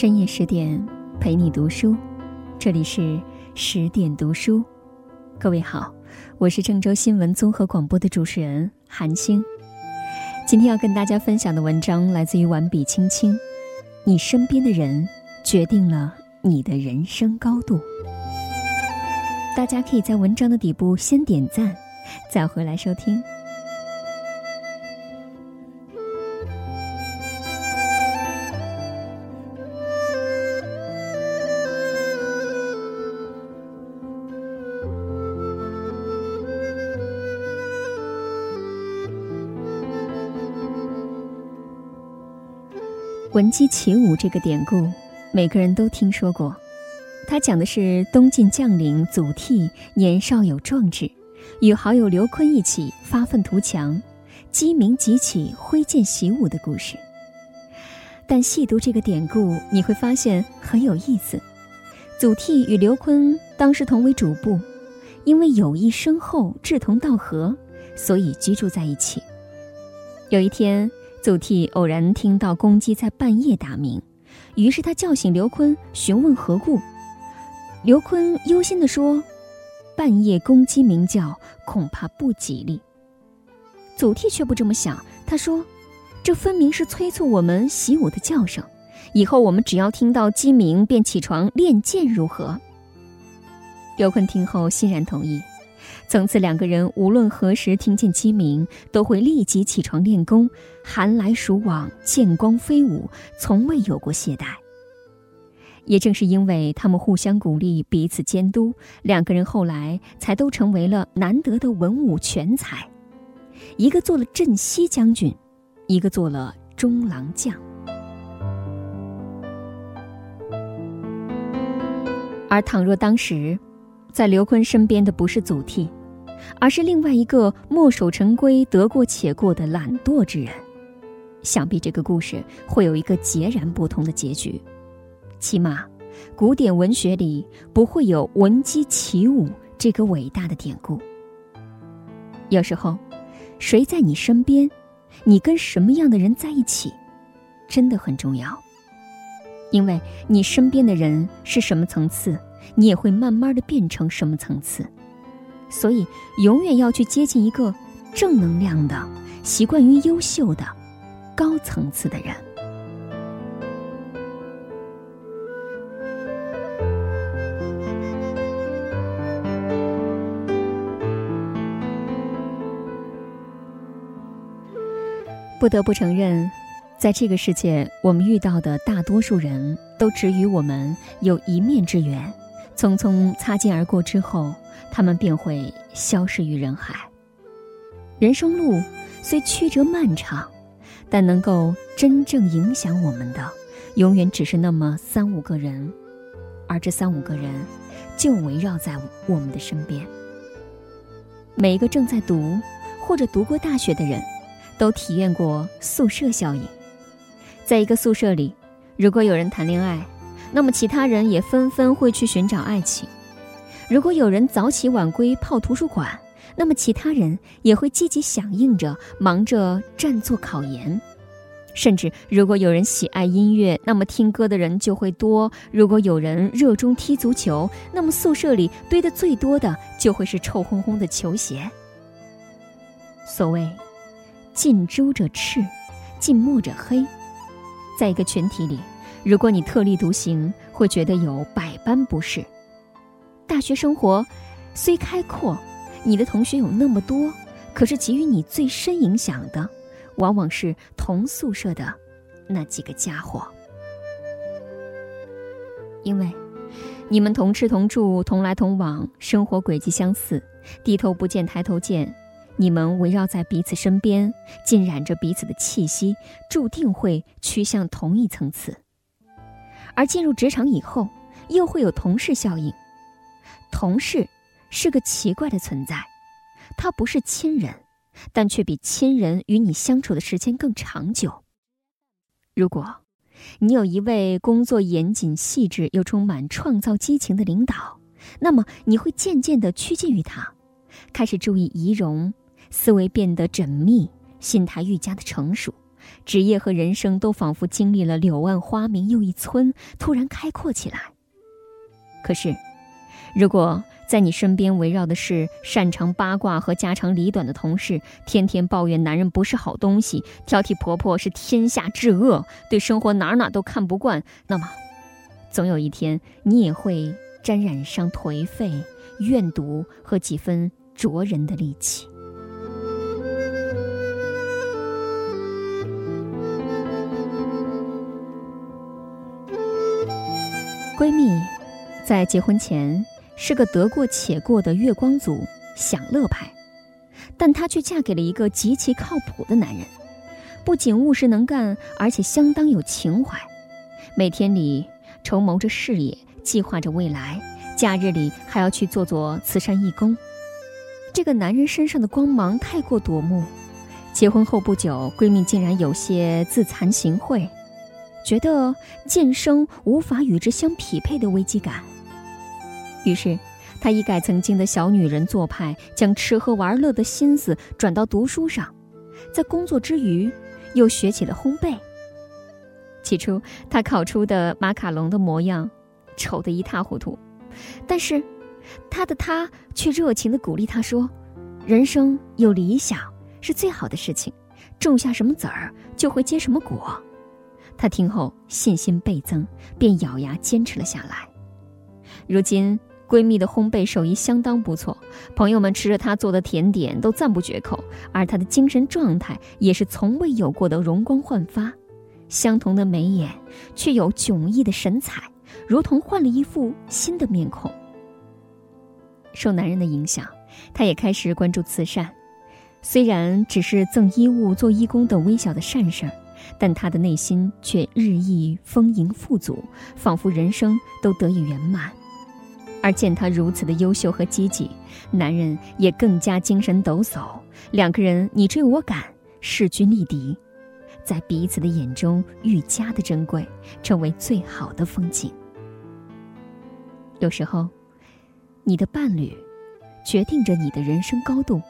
深夜十点，陪你读书。这里是十点读书。各位好，我是郑州新闻综合广播的主持人韩星。今天要跟大家分享的文章来自于完笔青青。你身边的人决定了你的人生高度。大家可以在文章的底部先点赞，再回来收听。闻鸡起舞这个典故，每个人都听说过。它讲的是东晋将领祖逖年少有壮志，与好友刘琨一起发愤图强，鸡鸣即起，挥剑习武的故事。但细读这个典故，你会发现很有意思。祖逖与刘琨当时同为主簿，因为友谊深厚、志同道合，所以居住在一起。有一天。祖逖偶然听到公鸡在半夜打鸣，于是他叫醒刘坤，询问何故。刘坤忧心地说：“半夜公鸡鸣叫，恐怕不吉利。”祖逖却不这么想，他说：“这分明是催促我们习武的叫声，以后我们只要听到鸡鸣便起床练剑，如何？”刘坤听后欣然同意。从此，两个人无论何时听见鸡鸣，都会立即起床练功，寒来暑往，剑光飞舞，从未有过懈怠。也正是因为他们互相鼓励、彼此监督，两个人后来才都成为了难得的文武全才，一个做了镇西将军，一个做了中郎将。而倘若当时，在刘坤身边的不是祖逖，而是另外一个墨守成规、得过且过的懒惰之人，想必这个故事会有一个截然不同的结局。起码，古典文学里不会有“闻鸡起舞”这个伟大的典故。有时候，谁在你身边，你跟什么样的人在一起，真的很重要。因为你身边的人是什么层次。你也会慢慢的变成什么层次，所以永远要去接近一个正能量的、习惯于优秀的、高层次的人。不得不承认，在这个世界，我们遇到的大多数人都只与我们有一面之缘。匆匆擦肩而过之后，他们便会消失于人海。人生路虽曲折漫长，但能够真正影响我们的，永远只是那么三五个人，而这三五个人，就围绕在我们的身边。每一个正在读或者读过大学的人，都体验过宿舍效应。在一个宿舍里，如果有人谈恋爱，那么，其他人也纷纷会去寻找爱情。如果有人早起晚归泡图书馆，那么其他人也会积极响应着，忙着占座考研。甚至，如果有人喜爱音乐，那么听歌的人就会多；如果有人热衷踢足球，那么宿舍里堆的最多的就会是臭烘烘的球鞋。所谓“近朱者赤，近墨者黑”，在一个群体里。如果你特立独行，会觉得有百般不适。大学生活虽开阔，你的同学有那么多，可是给予你最深影响的，往往是同宿舍的那几个家伙。因为你们同吃同住，同来同往，生活轨迹相似，低头不见抬头见，你们围绕在彼此身边，浸染着彼此的气息，注定会趋向同一层次。而进入职场以后，又会有同事效应。同事是个奇怪的存在，他不是亲人，但却比亲人与你相处的时间更长久。如果，你有一位工作严谨细致又充满创造激情的领导，那么你会渐渐的趋近于他，开始注意仪容，思维变得缜密，心态愈加的成熟，职业和人生都仿佛经历了柳暗花明又一村，突然开阔起来。可是，如果在你身边围绕的是擅长八卦和家长里短的同事，天天抱怨男人不是好东西，挑剔婆婆是天下至恶，对生活哪哪都看不惯，那么，总有一天你也会沾染上颓废、怨毒和几分灼人的戾气。闺蜜在结婚前是个得过且过的月光族享乐派，但她却嫁给了一个极其靠谱的男人，不仅务实能干，而且相当有情怀，每天里筹谋着事业，计划着未来，假日里还要去做做慈善义工。这个男人身上的光芒太过夺目，结婚后不久，闺蜜竟然有些自惭形秽。觉得渐生无法与之相匹配的危机感，于是他一改曾经的小女人做派，将吃喝玩乐的心思转到读书上，在工作之余又学起了烘焙。起初，他烤出的马卡龙的模样丑得一塌糊涂，但是他的他却热情地鼓励他说：“人生有理想是最好的事情，种下什么籽儿就会结什么果。”她听后信心倍增，便咬牙坚持了下来。如今，闺蜜的烘焙手艺相当不错，朋友们吃着她做的甜点都赞不绝口，而她的精神状态也是从未有过的容光焕发。相同的眉眼，却有迥异的神采，如同换了一副新的面孔。受男人的影响，她也开始关注慈善，虽然只是赠衣物、做义工等微小的善事儿。但他的内心却日益丰盈富足，仿佛人生都得以圆满。而见他如此的优秀和积极，男人也更加精神抖擞。两个人你追我赶，势均力敌，在彼此的眼中愈加的珍贵，成为最好的风景。有时候，你的伴侣决定着你的人生高度。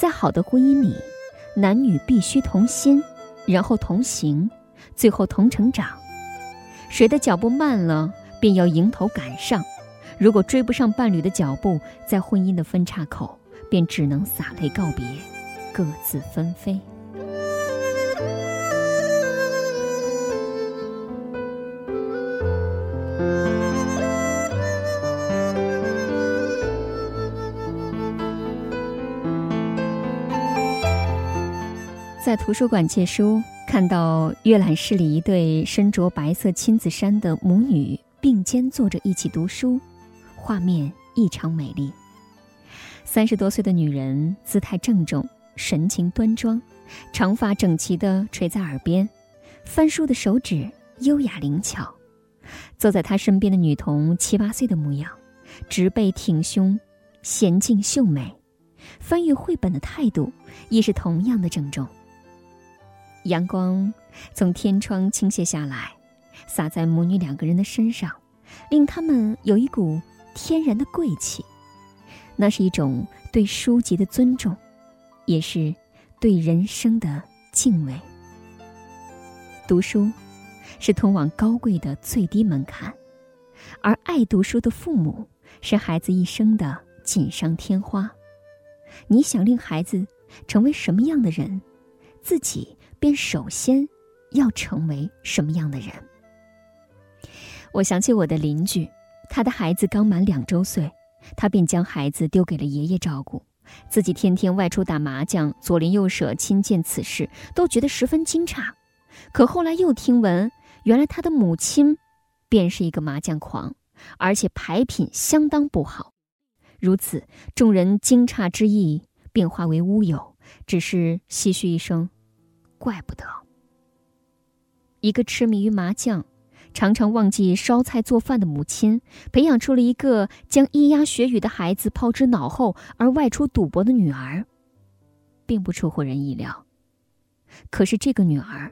在好的婚姻里，男女必须同心。然后同行，最后同成长。谁的脚步慢了，便要迎头赶上；如果追不上伴侣的脚步，在婚姻的分叉口，便只能洒泪告别，各自纷飞。在图书馆借书，看到阅览室里一对身着白色亲子衫的母女并肩坐着一起读书，画面异常美丽。三十多岁的女人姿态郑重，神情端庄，长发整齐地垂在耳边，翻书的手指优雅灵巧。坐在她身边的女童七八岁的模样，直背挺胸，娴静秀美，翻阅绘本的态度亦是同样的郑重。阳光从天窗倾泻下来，洒在母女两个人的身上，令他们有一股天然的贵气。那是一种对书籍的尊重，也是对人生的敬畏。读书是通往高贵的最低门槛，而爱读书的父母是孩子一生的锦上添花。你想令孩子成为什么样的人，自己。便首先要成为什么样的人？我想起我的邻居，他的孩子刚满两周岁，他便将孩子丢给了爷爷照顾，自己天天外出打麻将，左邻右舍亲见此事，都觉得十分惊诧。可后来又听闻，原来他的母亲便是一个麻将狂，而且牌品相当不好。如此，众人惊诧之意便化为乌有，只是唏嘘一声。怪不得，一个痴迷于麻将、常常忘记烧菜做饭的母亲，培养出了一个将咿呀学语的孩子抛之脑后而外出赌博的女儿，并不出乎人意料。可是这个女儿，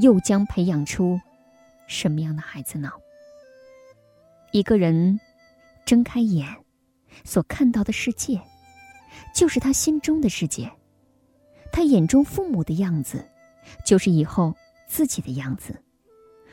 又将培养出什么样的孩子呢？一个人睁开眼，所看到的世界，就是他心中的世界。他眼中父母的样子。就是以后自己的样子。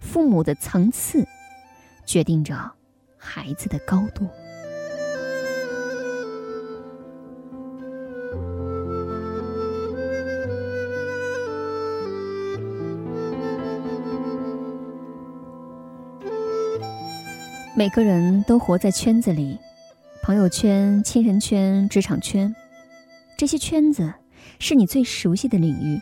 父母的层次，决定着孩子的高度。每个人都活在圈子里，朋友圈、亲人圈、职场圈，这些圈子是你最熟悉的领域，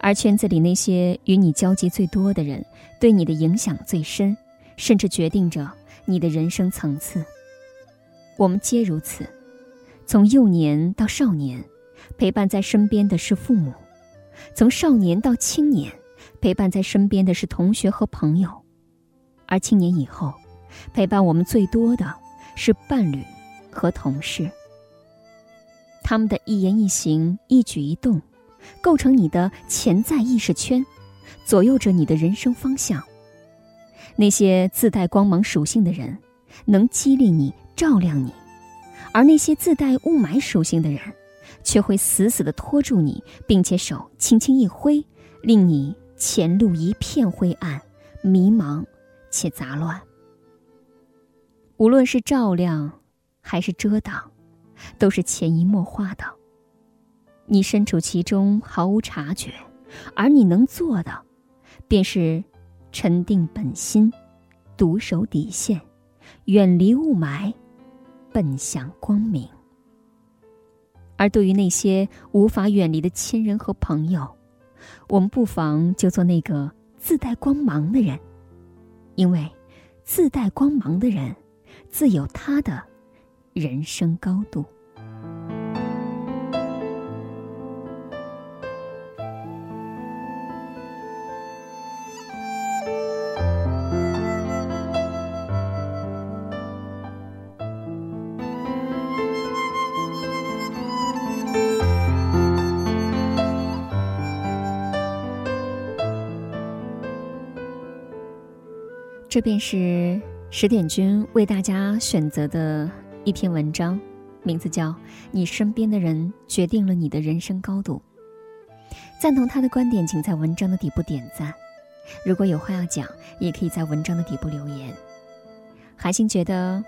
而圈子里那些与你交集最多的人，对你的影响最深，甚至决定着你的人生层次。我们皆如此，从幼年到少年，陪伴在身边的是父母；从少年到青年，陪伴在身边的是同学和朋友；而青年以后。陪伴我们最多的是伴侣和同事，他们的一言一行、一举一动，构成你的潜在意识圈，左右着你的人生方向。那些自带光芒属性的人，能激励你、照亮你；而那些自带雾霾属性的人，却会死死的拖住你，并且手轻轻一挥，令你前路一片灰暗、迷茫且杂乱。无论是照亮，还是遮挡，都是潜移默化的。你身处其中毫无察觉，而你能做的，便是沉定本心，独守底线，远离雾霾，奔向光明。而对于那些无法远离的亲人和朋友，我们不妨就做那个自带光芒的人，因为自带光芒的人。自有他的人生高度。这便是。十点君为大家选择的一篇文章，名字叫《你身边的人决定了你的人生高度》。赞同他的观点，请在文章的底部点赞。如果有话要讲，也可以在文章的底部留言。韩星觉得，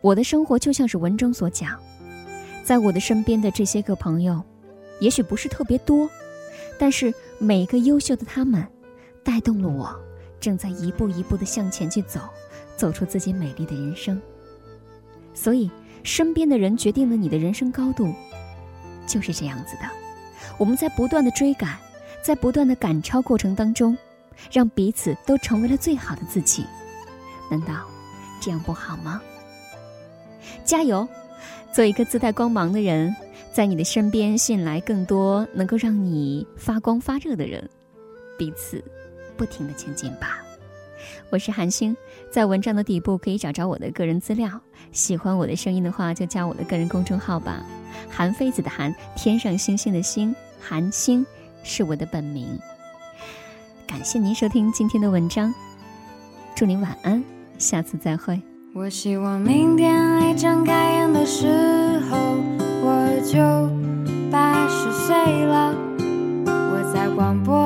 我的生活就像是文中所讲，在我的身边的这些个朋友，也许不是特别多，但是每一个优秀的他们，带动了我，正在一步一步的向前去走。走出自己美丽的人生。所以，身边的人决定了你的人生高度，就是这样子的。我们在不断的追赶，在不断的赶超过程当中，让彼此都成为了最好的自己。难道这样不好吗？加油，做一个自带光芒的人，在你的身边吸引来更多能够让你发光发热的人，彼此不停的前进吧。我是韩星，在文章的底部可以找着我的个人资料。喜欢我的声音的话，就加我的个人公众号吧。韩非子的韩，天上星星的星，韩星是我的本名。感谢您收听今天的文章，祝您晚安，下次再会。我希望明天一睁开眼的时候，我就八十岁了。我在广播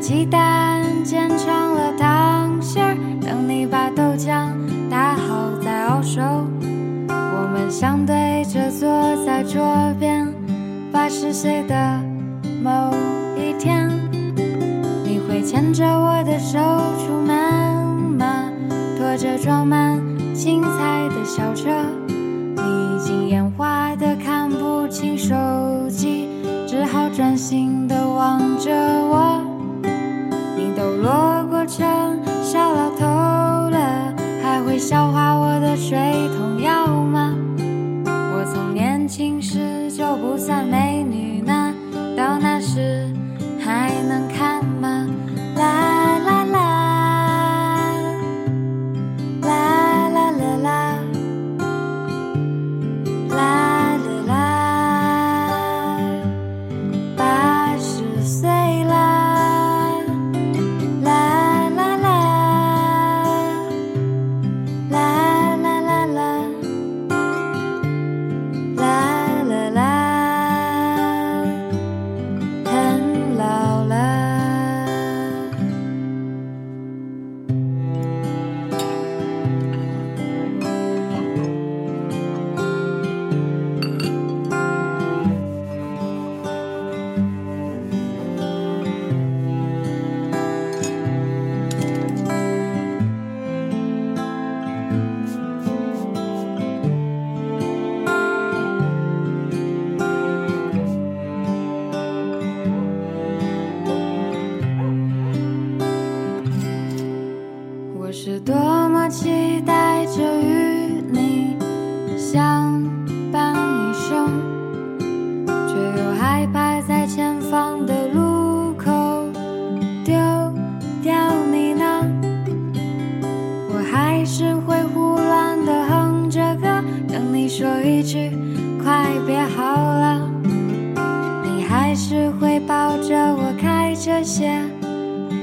鸡蛋煎成了糖馅儿，等你把豆浆打好再熬熟。我们相对着坐在桌边，八十岁的笑话我的水桶腰吗？我从年轻时就不算美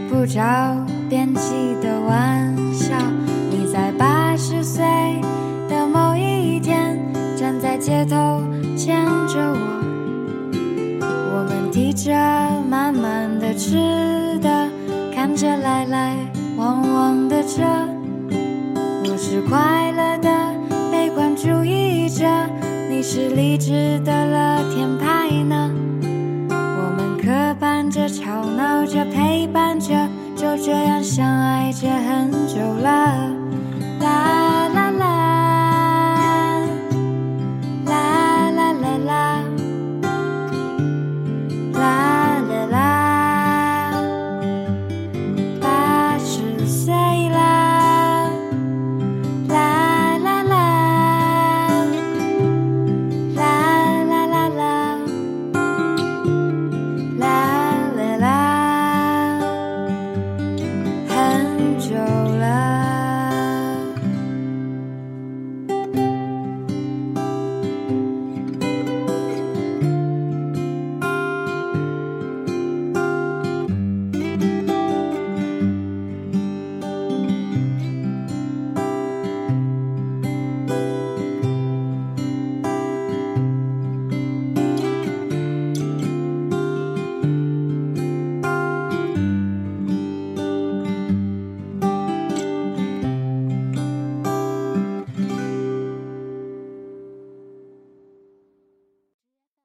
不着边际的玩笑。你在八十岁的某一天，站在街头牵着我，我们提着满满的吃的，看着来来往往的车。我是快乐的悲观主义者，你是理智的乐天派呢？吵闹着、陪伴着，就这样相爱着很久了。